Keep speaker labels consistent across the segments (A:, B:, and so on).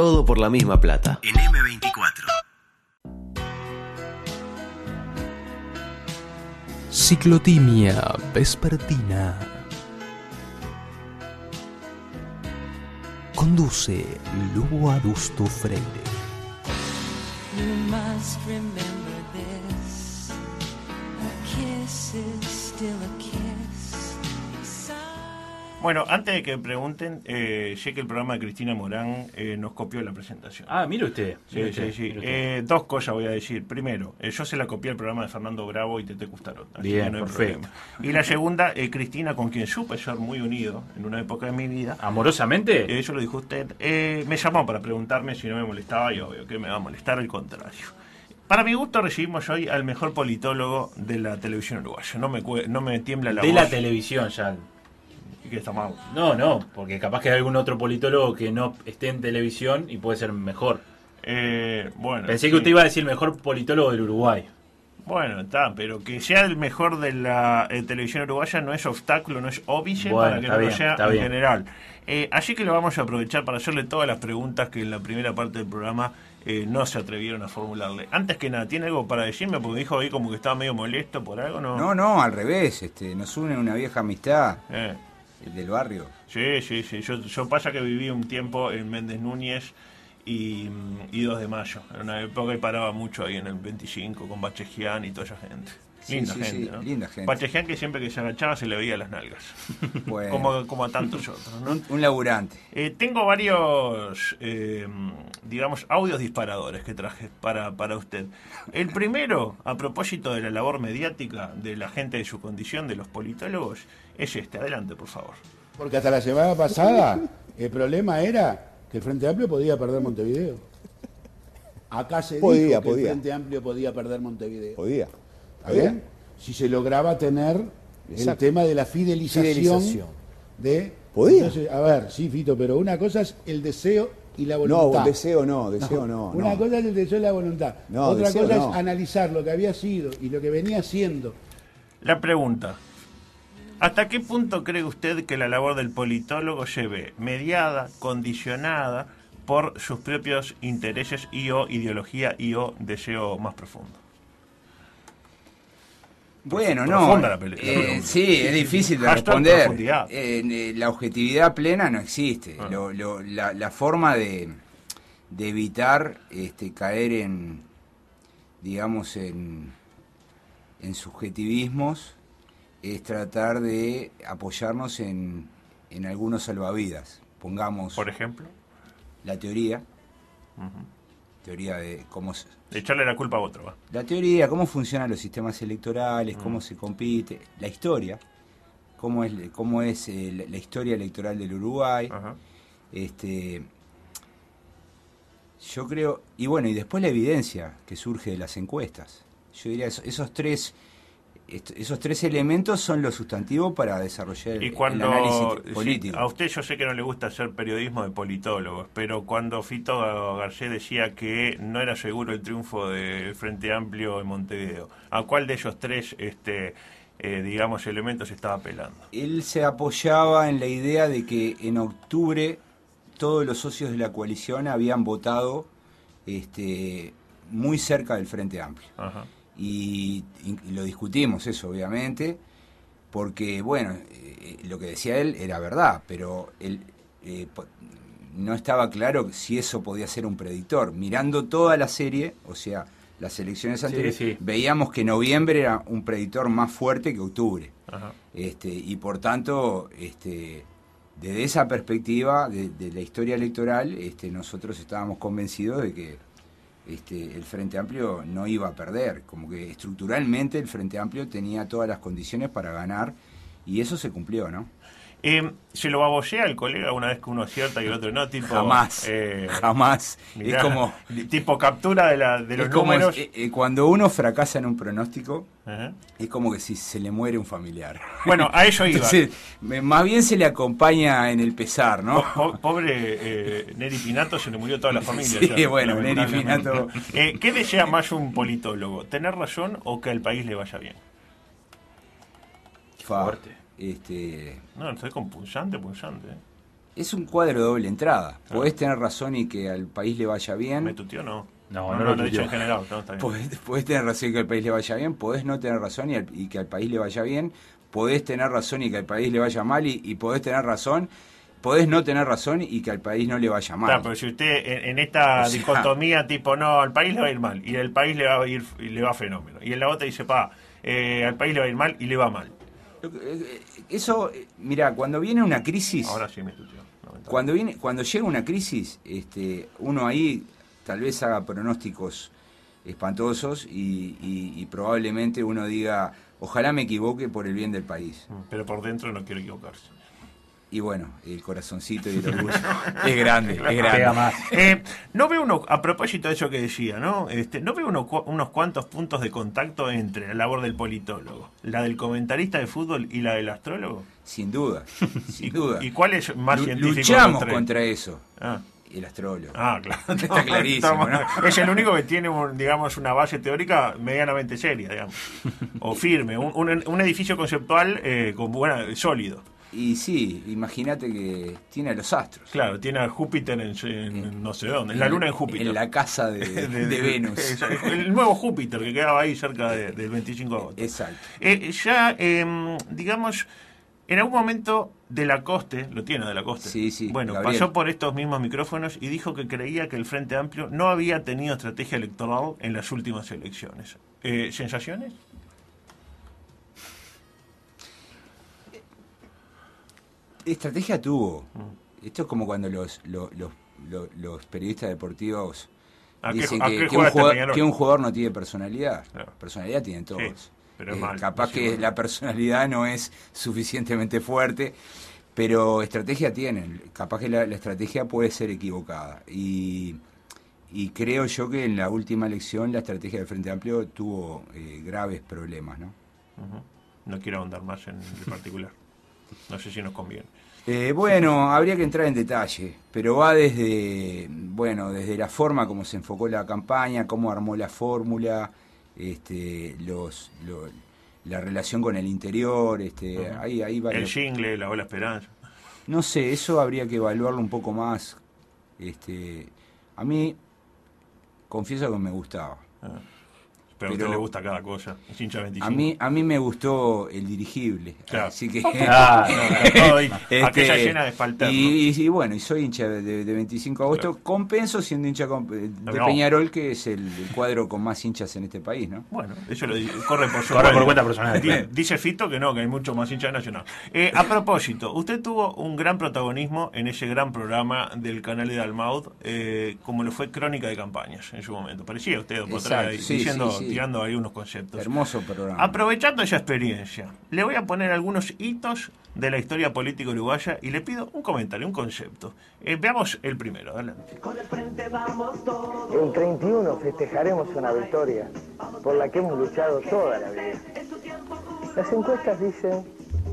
A: Todo por la misma plata.
B: En M24.
C: Ciclotimia vespertina. Conduce Lugo Adusto Freire.
D: You must remember
E: Bueno, antes de que me pregunten, eh, sé que el programa de Cristina Morán eh, nos copió la presentación.
F: Ah, mire usted.
E: Sí,
F: mire
E: sí,
F: usted,
E: sí.
F: usted.
E: Eh, dos cosas voy a decir. Primero, eh, yo se la copié el programa de Fernando Bravo y Tete Custarot.
F: Bien,
E: que no hay
F: perfecto.
E: problema. Y la segunda, eh, Cristina, con quien supe ser muy unido en una época de mi vida.
F: ¿Amorosamente?
E: Eh, Eso lo dijo usted. me llamó para preguntarme si no me molestaba y obvio que me va a molestar, al contrario. Para mi gusto recibimos hoy al mejor politólogo de la televisión uruguaya. No me, no me tiembla la
F: de
E: voz.
F: la televisión ya.
E: Y que está mal.
F: No, no, porque capaz que hay algún otro politólogo que no esté en televisión y puede ser mejor.
E: Eh, bueno,
F: Pensé
E: sí.
F: que usted iba a decir el mejor politólogo del Uruguay.
E: Bueno, está, pero que sea el mejor de la eh, televisión uruguaya no es obstáculo, no es óbice
F: Bueno,
E: para que lo
F: bien,
E: sea en
F: bien.
E: general. Eh, así que lo vamos a aprovechar para hacerle todas las preguntas que en la primera parte del programa eh, no se atrevieron a formularle. Antes que nada, ¿tiene algo para decirme? Porque dijo ahí como que estaba medio molesto por algo, ¿no?
G: No, no, al revés, este, nos une una vieja amistad,
E: Eh,
G: el del barrio.
E: sí, sí, sí. Yo, pasa que viví un tiempo en Méndez Núñez y, y 2 de mayo. En una época y paraba mucho ahí en el 25 con Bachegian y toda esa gente. Linda
G: sí,
E: gente,
G: sí,
E: ¿no?
G: linda gente.
E: Que siempre que se agachaba se le veía las nalgas.
G: Bueno,
E: como, como a tantos otros, ¿no?
G: un, un laburante.
E: Eh, tengo varios, eh, digamos, audios disparadores que traje para, para usted. El primero, a propósito de la labor mediática de la gente de su condición, de los politólogos, es este. Adelante, por favor.
H: Porque hasta la semana pasada el problema era que el Frente Amplio podía perder Montevideo. Acá se
I: Podía,
H: dijo que
I: podía.
H: el Frente Amplio podía perder Montevideo.
I: Podía.
H: ¿Está bien? Si se lograba tener el tema de la fidelización,
I: Fidelización.
H: de...
I: Podía.
H: Entonces, a ver, sí, Fito, pero una cosa es el deseo y la
I: No,
H: voluntad.
I: deseo no, deseo no.
H: Una
I: no.
H: cosa es el deseo y la voluntad.
I: No,
H: Otra
I: deseo
H: cosa
I: no.
H: es analizar lo que había sido y lo que venía siendo
E: La pregunta. ¿Hasta qué punto cree usted que la labor del politólogo se ve mediada, condicionada por sus propios intereses y o ideología y o deseo más profundo?
G: Bueno, no.
E: la
G: eh, sí, es difícil de responder. Eh, la objetividad plena no existe.
E: Ah.
G: Lo- lo- la, la forma de, de evitar este, caer en, digamos, en, en subjetivismos es tratar de apoyarnos en, en algunos salvavidas. Pongamos
E: Por ejemplo,
G: la teoría, teoría de cómo se,
E: de echarle la culpa a otro. ¿va?
G: la teoría, cómo funcionan los sistemas electorales,
E: Mm.
G: cómo se compite, la historia, cómo es, cómo es eh, la- historia electoral del Uruguay.
E: Ajá.
G: Este, yo creo, y bueno, y después la evidencia que surge de las encuestas. Yo diría, eso- esos tres esos tres elementos son los sustantivos para desarrollar el, análisis
E: sí,
G: político.
E: a usted yo sé que no le gusta hacer periodismo de politólogos, pero cuando Fito Garcés decía que no era seguro el triunfo del Frente Amplio en Montevideo, ¿a cuál de esos tres este eh, digamos elementos estaba apelando?
G: Él se apoyaba en la idea de que en octubre todos los socios de la coalición habían votado este, muy cerca del Frente Amplio.
E: Ajá.
G: Y, y- lo discutimos eso, obviamente, porque, bueno, eh, lo que decía él era verdad, pero él, eh, no estaba claro si eso podía ser un predictor. Mirando toda la serie, o sea, las elecciones
F: Sí,
G: anteriores,
F: sí.
G: veíamos que noviembre era un predictor más fuerte que octubre.
E: Ajá.
G: Este, y por tanto, este, desde esa perspectiva de, de la historia electoral, este, nosotros estábamos convencidos de que este, el Frente Amplio no iba a perder, como que estructuralmente el Frente Amplio tenía todas las condiciones para ganar y eso se cumplió, ¿no?
E: Eh, ¿Se lo babosea el colega una vez que uno acierta y el otro no? Tipo,
G: Jamás,
E: eh,
G: jamás.
E: mirá,
G: es como,
E: tipo captura de, la, de los
G: es como
E: números.
G: eh, eh, cuando uno fracasa en un pronóstico, es como que si se le muere un familiar.
E: Bueno, a eso iba.
G: Entonces, más bien se le acompaña en el pesar, ¿no?
E: Po- po- Pobre eh, Neri Pinato se le murió toda la familia.
G: Sí,
E: ya,
G: bueno, Neri. Pinato.
E: Eh, ¿Qué desea más un politólogo? ¿Tener razón o que al país le vaya bien?
F: Fuerte.
G: Este,
E: No, estoy con punzante, punzante.
G: Es un cuadro de doble entrada. Podés tener razón y que al país le vaya bien.
E: ¿Me tuteó o no?
F: No,
E: no,
F: no
E: no,
F: lo
E: lo he dicho en general. No, está bien.
G: Podés, podés tener razón y que al país le vaya bien. Podés no tener razón y, al- y que al país le vaya bien. Podés tener razón y que al país le vaya mal. Y, y podés tener razón. Podés no tener razón y que al país no le vaya mal.
E: Claro, pero si usted en, en esta
G: O sea-
E: dicotomía tipo, no, al país le va a ir mal y al país le va a ir y le va fenómeno. Y en la otra dice, pa, eh, al país le va a ir mal y le va mal.
G: Eso, mira, cuando viene una crisis.
E: Ahora sí me lamentablemente.
G: Cuando viene, cuando llega una crisis, este, uno ahí tal vez haga pronósticos espantosos y, y- y probablemente uno diga, ojalá me equivoque por el bien del país.
E: Pero por dentro no quiero equivocarse.
G: Y bueno, el corazoncito y el orgullo es grande, es grande.
F: más.
E: Eh, no veo uno, a propósito de eso que decía, ¿no? Este, no veo uno unos cuantos puntos de contacto entre la labor del politólogo, la del comentarista de fútbol y la del astrólogo.
G: Sin duda, sin duda.
E: ¿Y cuál es más
G: Lu-
E: científico?
G: Luchamos
E: tres?
G: contra eso,
E: Ah.
G: el astrólogo.
E: Ah, claro.
G: Está clarísimo, ¿no?
E: Es el único que tiene, un, digamos, una base teórica medianamente seria, digamos. O firme, un, un- un edificio conceptual eh, con buena, sólido.
G: Y sí, imagínate que tiene a los astros.
E: Claro, tiene a Júpiter en, en no sé dónde, en la luna en Júpiter.
G: En la casa de, de Venus.
E: El nuevo Júpiter que quedaba ahí cerca de- del 25 de agosto.
G: Exacto.
E: Eh, ya, eh, digamos, en algún momento de la Coste, lo tiene de la Coste.
G: Sí, sí,
E: Bueno,
G: Gabriel.
E: pasó por estos mismos micrófonos y dijo que creía que el Frente Amplio no había tenido estrategia electoral en las últimas elecciones. Eh, ¿Sensaciones?
G: Estrategia tuvo. Esto es como cuando los, los, los, los- los periodistas deportivos
E: ¿A qué-
G: dicen que, un jugador,
E: Peñarol?
G: que un jugador no tiene personalidad.
E: Claro.
G: Personalidad tienen todos.
E: Sí, pero
G: Eh, capaz que la personalidad no es suficientemente fuerte, pero estrategia tienen. Capaz que la, la estrategia puede ser equivocada. Y, y creo yo que en la última elección la estrategia del Frente Amplio tuvo eh, graves problemas, ¿no?
E: No quiero ahondar más en el particular. No sé si nos conviene.
G: Eh, bueno, habría que entrar en detalle, pero va desde, bueno, desde la forma como se enfocó la campaña, cómo armó la fórmula, este, los, lo- la relación con el interior, este, ahí, ahí va.
E: El jingle, la ola esperanza.
G: No sé, eso habría que evaluarlo un poco más. Este, a mí, confieso que me gustaba.
E: Pero, a usted le gusta cada cosa. Es hincha 25.
G: A mí, a mí me gustó el dirigible,
E: Claro.
G: así que
E: Ah, no, ahí.
G: Este,
E: Aquella llena de espalterno.
G: Y, y- y bueno, y soy hincha de, de 25 de agosto. Compenso siendo hincha de
E: No.
G: Peñarol, que es el, el cuadro con más hinchas en este país, ¿no?
E: Bueno, eso lo dice, corre por su
F: Corre por cuenta personal.
E: Di- Dice Fito que no, que hay mucho más hincha de Nacional. Eh, a propósito, usted tuvo un gran protagonismo en ese gran programa del canal de Dalmaud, eh, como lo fue Crónica de Campañas en su momento. Parecía usted, por
G: Exacto, sí,
E: diciendo,
G: sí, sí.
E: Tirando ahí unos conceptos.
G: Hermoso programa.
E: Aprovechando esa experiencia, le voy a poner algunos hitos de la historia política uruguaya y le pido un comentario, un concepto. Eh, veamos el primero, adelante.
A: El 31 festejaremos una victoria por la que hemos luchado toda la vida. Las encuestas dicen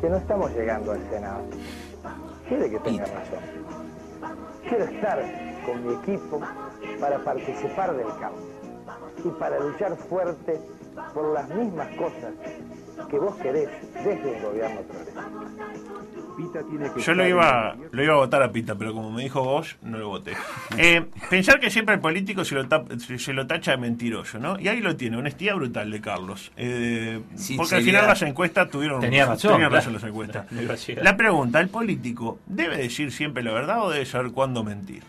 A: que no estamos llegando al Senado. Quiere que tenga razón. Quiero estar con mi equipo para participar del cambio y para luchar fuerte por las mismas cosas que vos querés desde el gobierno progresista.
E: Yo lo iba, lo iba a votar a Pita, pero como me dijo vos, no lo voté. Eh, pensar que siempre el político se lo, tap- se- lo tacha de mentiroso, ¿no? Y ahí lo tiene, honestidad brutal de Carlos. Eh, porque al final las encuestas tuvieron
F: Tenía razón, claro.
E: razón las encuestas. La pregunta, ¿el político debe decir siempre la verdad o debe saber cuándo mentir?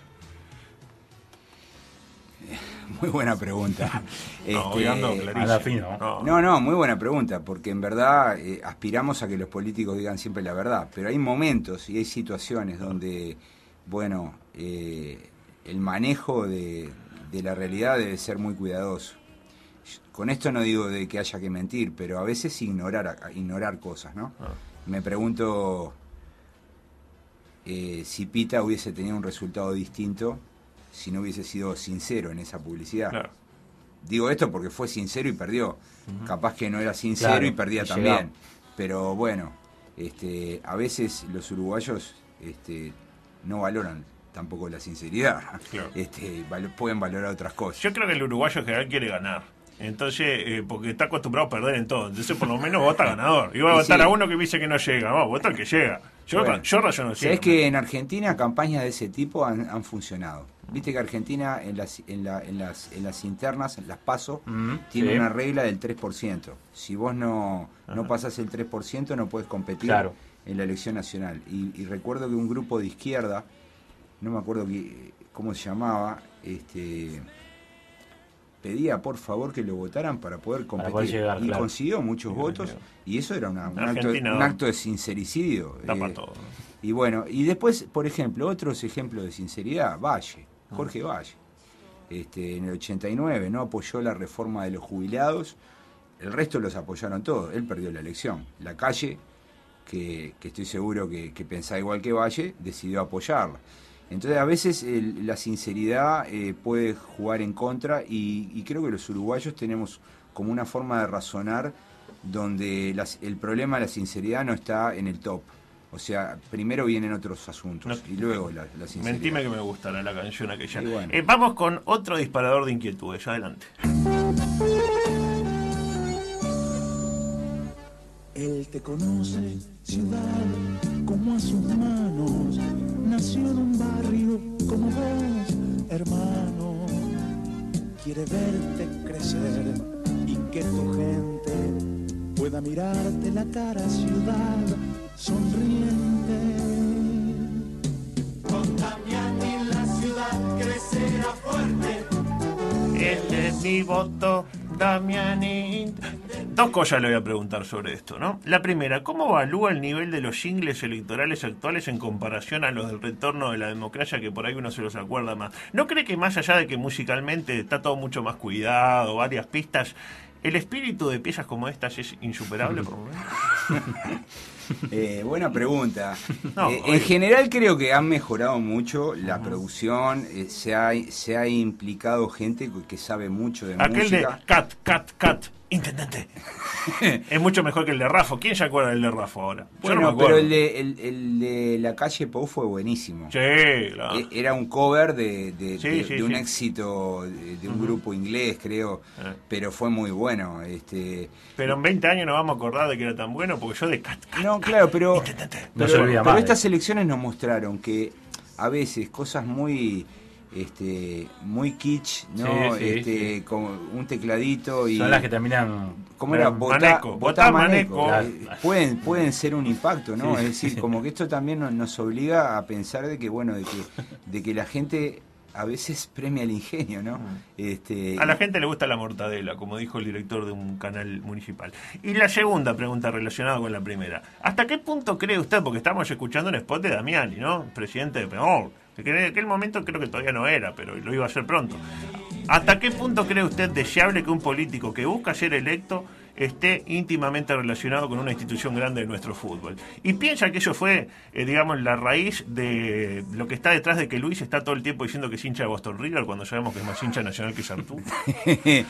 G: Muy buena pregunta.
E: No,
G: Este,
F: anda fino.
E: No.
G: No, no, muy buena pregunta, porque en verdad eh, aspiramos a que los políticos digan siempre la verdad, pero hay momentos y hay situaciones donde, bueno, eh, el manejo de, de la realidad debe ser muy cuidadoso. Con esto no digo de que haya que mentir, pero a veces ignorar, ignorar cosas, ¿no?
E: Ah.
G: Me pregunto eh, si Pita hubiese tenido un resultado distinto si no hubiese sido sincero en esa publicidad.
E: Claro.
G: Digo esto porque fue sincero y perdió. Capaz que no era sincero
F: Claro,
G: y perdía
F: y
G: también.
F: llegaba.
G: Pero bueno, este, a veces los uruguayos este, no valoran tampoco la sinceridad.
E: Claro.
G: Este, val- pueden valorar otras cosas.
E: Yo creo que el uruguayo en general quiere ganar. Entonces, eh, porque está acostumbrado a perder en todo. Entonces, por lo menos vota ganador. Y va a votar
G: sí.
E: a uno que dice que no llega. Vamos, vota al que llega. Yo,
G: Bueno.
E: yo rayono así.
G: Sabes que en Argentina campañas de ese tipo han, han funcionado. Viste que Argentina en las, en, la- en las, en las internas, en las PASO,
F: Mm,
G: tiene
F: sí.
G: una regla del 3%. Si vos no, no pasás el 3%, no puedes competir
F: Claro.
G: en la elección nacional. Y, y recuerdo que un grupo de izquierda, no me acuerdo qué- cómo se llamaba, este pedía por favor que lo votaran para poder competir.
F: poder llegar,
G: y
F: claro.
G: consiguió muchos
E: Y
G: votos y eso era una- un, acto, de sincericidio.
E: Tapa
G: eh,
E: todo.
G: y bueno, y después, por ejemplo, otros ejemplos de sinceridad, Valle, Jorge Valle. Este, en el 89 no apoyó la reforma de los jubilados, el resto los apoyaron todos, él perdió la elección. La calle, que, que estoy seguro que, que pensaba igual que Valle, decidió apoyarla. Entonces a veces el- la sinceridad eh, puede jugar en contra y, y creo que los uruguayos tenemos como una forma de razonar donde las- el problema de la sinceridad no está en el top. O sea, primero vienen otros asuntos
E: No.
G: y luego la, la sinceridad.
E: Mentime que me gustará la canción aquella.
G: Bueno.
E: Eh, vamos con otro disparador de inquietudes. Adelante.
B: Él te conoce, ciudad, como a sus manos. Nació en un barrio como vos, hermano. Quiere verte crecer y que tu gente pueda mirarte la cara, ciudad, sonriente. Con Damiani la ciudad crecerá fuerte.
E: Este es mi voto, Damiani. Dos cosas le voy a preguntar sobre esto, ¿no? La primera, ¿cómo evalúa el nivel de los jingles electorales actuales en comparación a los del retorno de la democracia que por ahí uno se los acuerda más? ¿No cree que más allá de que musicalmente está todo mucho más cuidado, varias pistas, el espíritu de piezas como estas es insuperable por momentos?
G: Eh, buena pregunta.
E: No,
G: Eh, en general creo que han mejorado mucho la producción, eh, se, ha, se ha implicado gente que sabe mucho de
E: Aquel de
G: música.
E: Cat, Cat, Cat, intendente. es mucho mejor que el de Rafo. ¿Quién se acuerda del de Rafo ahora? Yo
G: Bueno,
E: no
G: pero el de, el, el de La Calle Pou fue buenísimo.
E: Sí, claro.
G: Era un cover de, de-
E: Sí,
G: de-
E: sí,
G: de un éxito de, de un grupo inglés, creo, pero fue muy bueno. Este,
E: Pero en 20 años nos vamos a acordar de que era tan bueno porque yo de Cat, Cat,
G: no, claro, pero.
F: No
G: pero,
F: se olvida
G: pero
F: más.
G: estas elecciones nos mostraron que a veces cosas muy este muy kitsch, ¿no?
F: Sí, sí,
G: este,
F: sí.
G: como un tecladito y
F: Son las que terminan.
G: ¿Cómo era?
E: Maneco, Maneco.
G: Maneco. Eh, Pueden, pueden ser un impacto, ¿no? Es decir, como que esto también nos, nos obliga a pensar de que, bueno, de que, de que la gente a veces premia el ingenio, ¿no? Este,
E: Mm. A la gente le gusta la mortadela, como dijo el director de un canal municipal. Y la segunda pregunta relacionada con la primera. ¿Hasta qué punto cree usted, porque estamos escuchando un spot de Damiani, ¿no? Presidente de Peor. Que en aquel momento creo que todavía no era, pero lo iba a hacer pronto. ¿Hasta qué punto cree usted deseable que un político que busca ser electo esté íntimamente relacionado con una institución grande de nuestro fútbol? Y piensa que eso fue, eh, digamos, la raíz de lo que está detrás de que Luis está todo el tiempo diciendo que es hincha de Boston River cuando sabemos que es más hincha nacional que Sartú.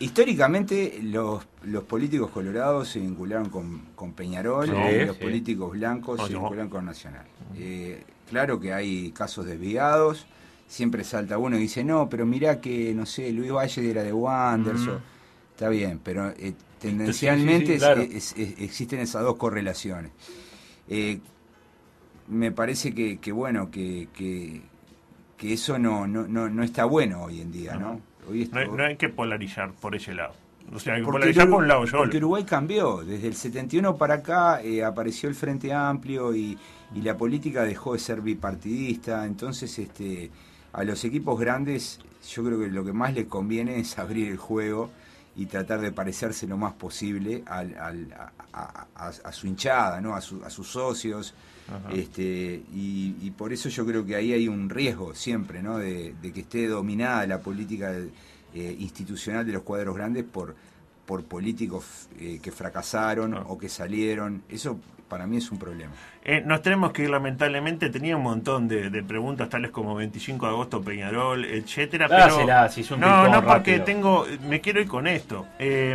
G: Históricamente los, los políticos colorados se vincularon con, con Peñarol
F: Sí,
G: y los
F: sí.
G: políticos blancos
E: No,
G: se
E: no.
G: vincularon con Nacional. Eh, claro que hay casos desviados, siempre salta uno y dice, no, pero mirá que, no sé, Luis Valle era de Wanderers, o- está bien, pero eh, tendencialmente
F: sí, sí, claro.
G: es- es- existen esas dos correlaciones. Eh, me parece que, que bueno, que, que, que eso no, no, no, no está bueno hoy en día, ¿no? Hoy
E: No hay,
G: esto-
E: no hay que polarizar por ese lado. O sea, hay que
G: porque,
E: polarizar
G: Urugu-
E: por un lado solo.
G: porque Uruguay cambió. Desde el 71 para acá eh, apareció el Frente Amplio y, y la política dejó de ser bipartidista. Entonces, este, a los equipos grandes, yo creo que lo que más les conviene es abrir el juego y tratar de parecerse lo más posible al, al- a, a- su hinchada, ¿no? a, su- a sus socios. Este, y, y por eso yo creo que ahí hay un riesgo siempre, ¿no? De, de que esté dominada la política eh, institucional de los cuadros grandes por, por políticos eh, que fracasaron o que salieron. Eso para mí es un problema.
E: Eh, nos tenemos que ir, lamentablemente. Tenía un montón de, de preguntas, tales como 25 de agosto, Peñarol, etcétera. Pero
F: Dáselas, hizo un
E: no, no, porque
F: rápido.
E: tengo, me quiero ir con esto. Eh,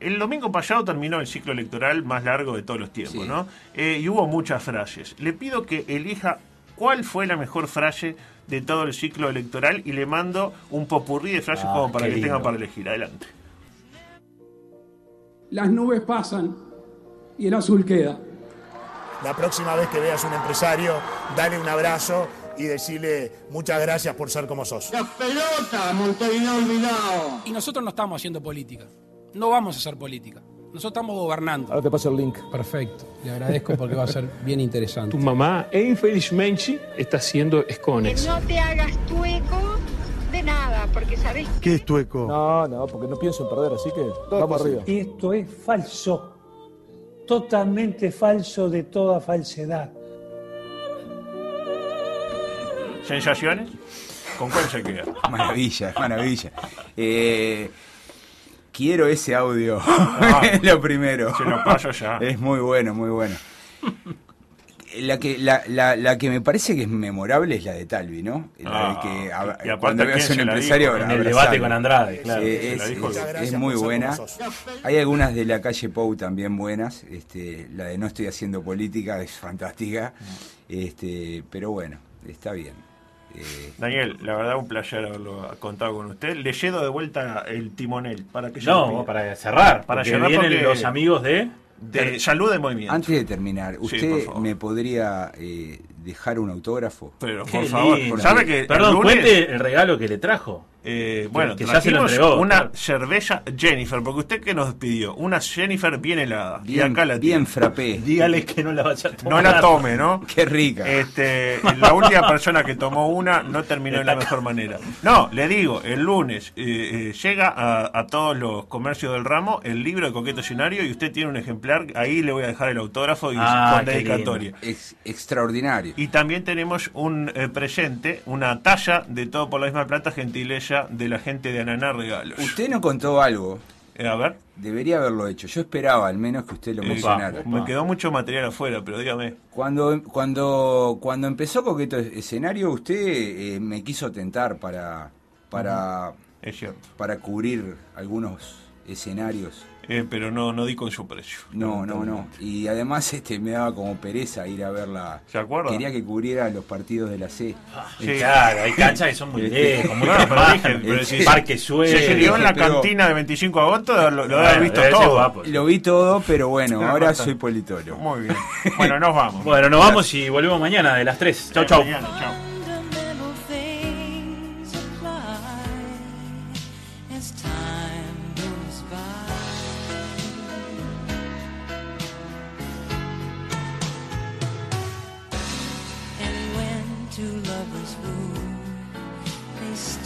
E: el domingo pasado terminó el ciclo electoral más largo de todos los tiempos,
G: Sí.
E: ¿no? Eh, y hubo muchas frases. Le pido que elija cuál fue la mejor frase de todo el ciclo electoral y le mando un popurrí de frases
F: Ah,
E: como para que
F: lindo.
E: para elegir. Adelante.
I: Las nubes pasan y el azul queda.
J: La próxima vez que veas un empresario, dale un abrazo y decirle muchas gracias por ser como sos.
I: Y nosotros no estamos haciendo política. No vamos a hacer política. Nosotros estamos gobernando.
K: Ahora te paso el link.
I: Perfecto. Le agradezco porque va a ser bien interesante.
K: Tu mamá, infelizmente, está haciendo escones.
L: No te hagas tu eco de nada, porque sabes
J: ¿Qué es tueco?
K: No, no, porque no pienso en perder, así que vamos arriba.
I: Esto es falso. Totalmente falso de toda falsedad.
E: ¿Sensaciones? ¿Con cuál se queda?
G: Maravilla, maravilla. Eh, quiero ese audio.
E: Ah,
G: lo primero.
E: se lo paso ya.
G: Es muy bueno, muy bueno. La que, la, la, la que me parece que es memorable es la de Talvi, ¿no? La
E: Ah,
G: de que
E: y
G: a- cuando
E: ¿quién
G: veas un empresario
E: dijo?
F: En el debate con Andrade, claro.
G: Eh, es,
E: dijo.
G: muy buena. Hay algunas de la calle Pou también buenas. Este, la de No estoy haciendo política es fantástica. Este, pero bueno, está bien. Eh,
E: Daniel, la verdad un placer haberlo contado con usted. Le lledo de vuelta el timonel para que.
F: No, para cerrar.
E: Para cerrar
F: vienen
E: porque-
F: los amigos de...
E: de salud de movimiento.
G: antes de terminar, ¿usted me podría eh, dejar un autógrafo?
E: Pero
F: Qué
E: por favor,
F: lindo.
E: ¿sabe que
F: Perdón,
E: el lunes,
F: cuente el regalo que le trajo.
E: Eh, bueno,
F: que ya se lo
E: trajimos
F: entregó,
E: una
F: claro.
E: cerveza Jennifer, porque usted que nos pidió, una Jennifer bien helada. y
G: Bien,
E: acá la
G: bien frappé.
F: Dígale que no la vaya a
E: No
F: tomar.
E: la tome, ¿no?
G: Qué rica.
E: Este, la última persona que tomó una no terminó de la mejor manera. No, le digo, el lunes eh, eh, llega a, a todos los comercios del ramo el libro de Coqueto Escenario y usted tiene un ejemplar, ahí le voy a dejar el autógrafo y
F: Ah,
E: con dedicatoria.
G: Ex- extraordinario.
E: Y también tenemos un eh, presente, una talla de todo por la misma plata, gentileza de la gente de Ananá Regalos.
G: Usted no contó algo.
E: Eh, a ver,
G: Debería haberlo hecho. Yo esperaba al menos que usted lo
E: eh,
G: mencionara.
E: me quedó mucho material afuera, pero dígame.
G: Cuando, cuando, cuando empezó Coqueto Escenario, usted eh, me quiso tentar para, para,
E: Es cierto.
G: para cubrir algunos escenarios.
E: Eh, pero no, no di con su precio.
G: No, no, no. Y además este me daba como pereza ir a verla.
E: ¿Se acuerda?
G: Quería que cubriera los partidos de la C.
E: Sí.
F: Claro, hay canchas que son muy lejos, muy Parque Suez.
E: Se crió en la
G: pero-
E: cantina de 25 de agosto, lo, lo
F: Bueno,
E: visto todo.
F: guapo.
G: Lo vi todo, pero bueno, ahora
E: bastante.
G: soy politólogo.
E: Muy bien. Bueno, nos vamos.
F: Bueno, nos vamos y volvemos mañana de las 3. Chau, chau.
E: Mañana, chau.
D: time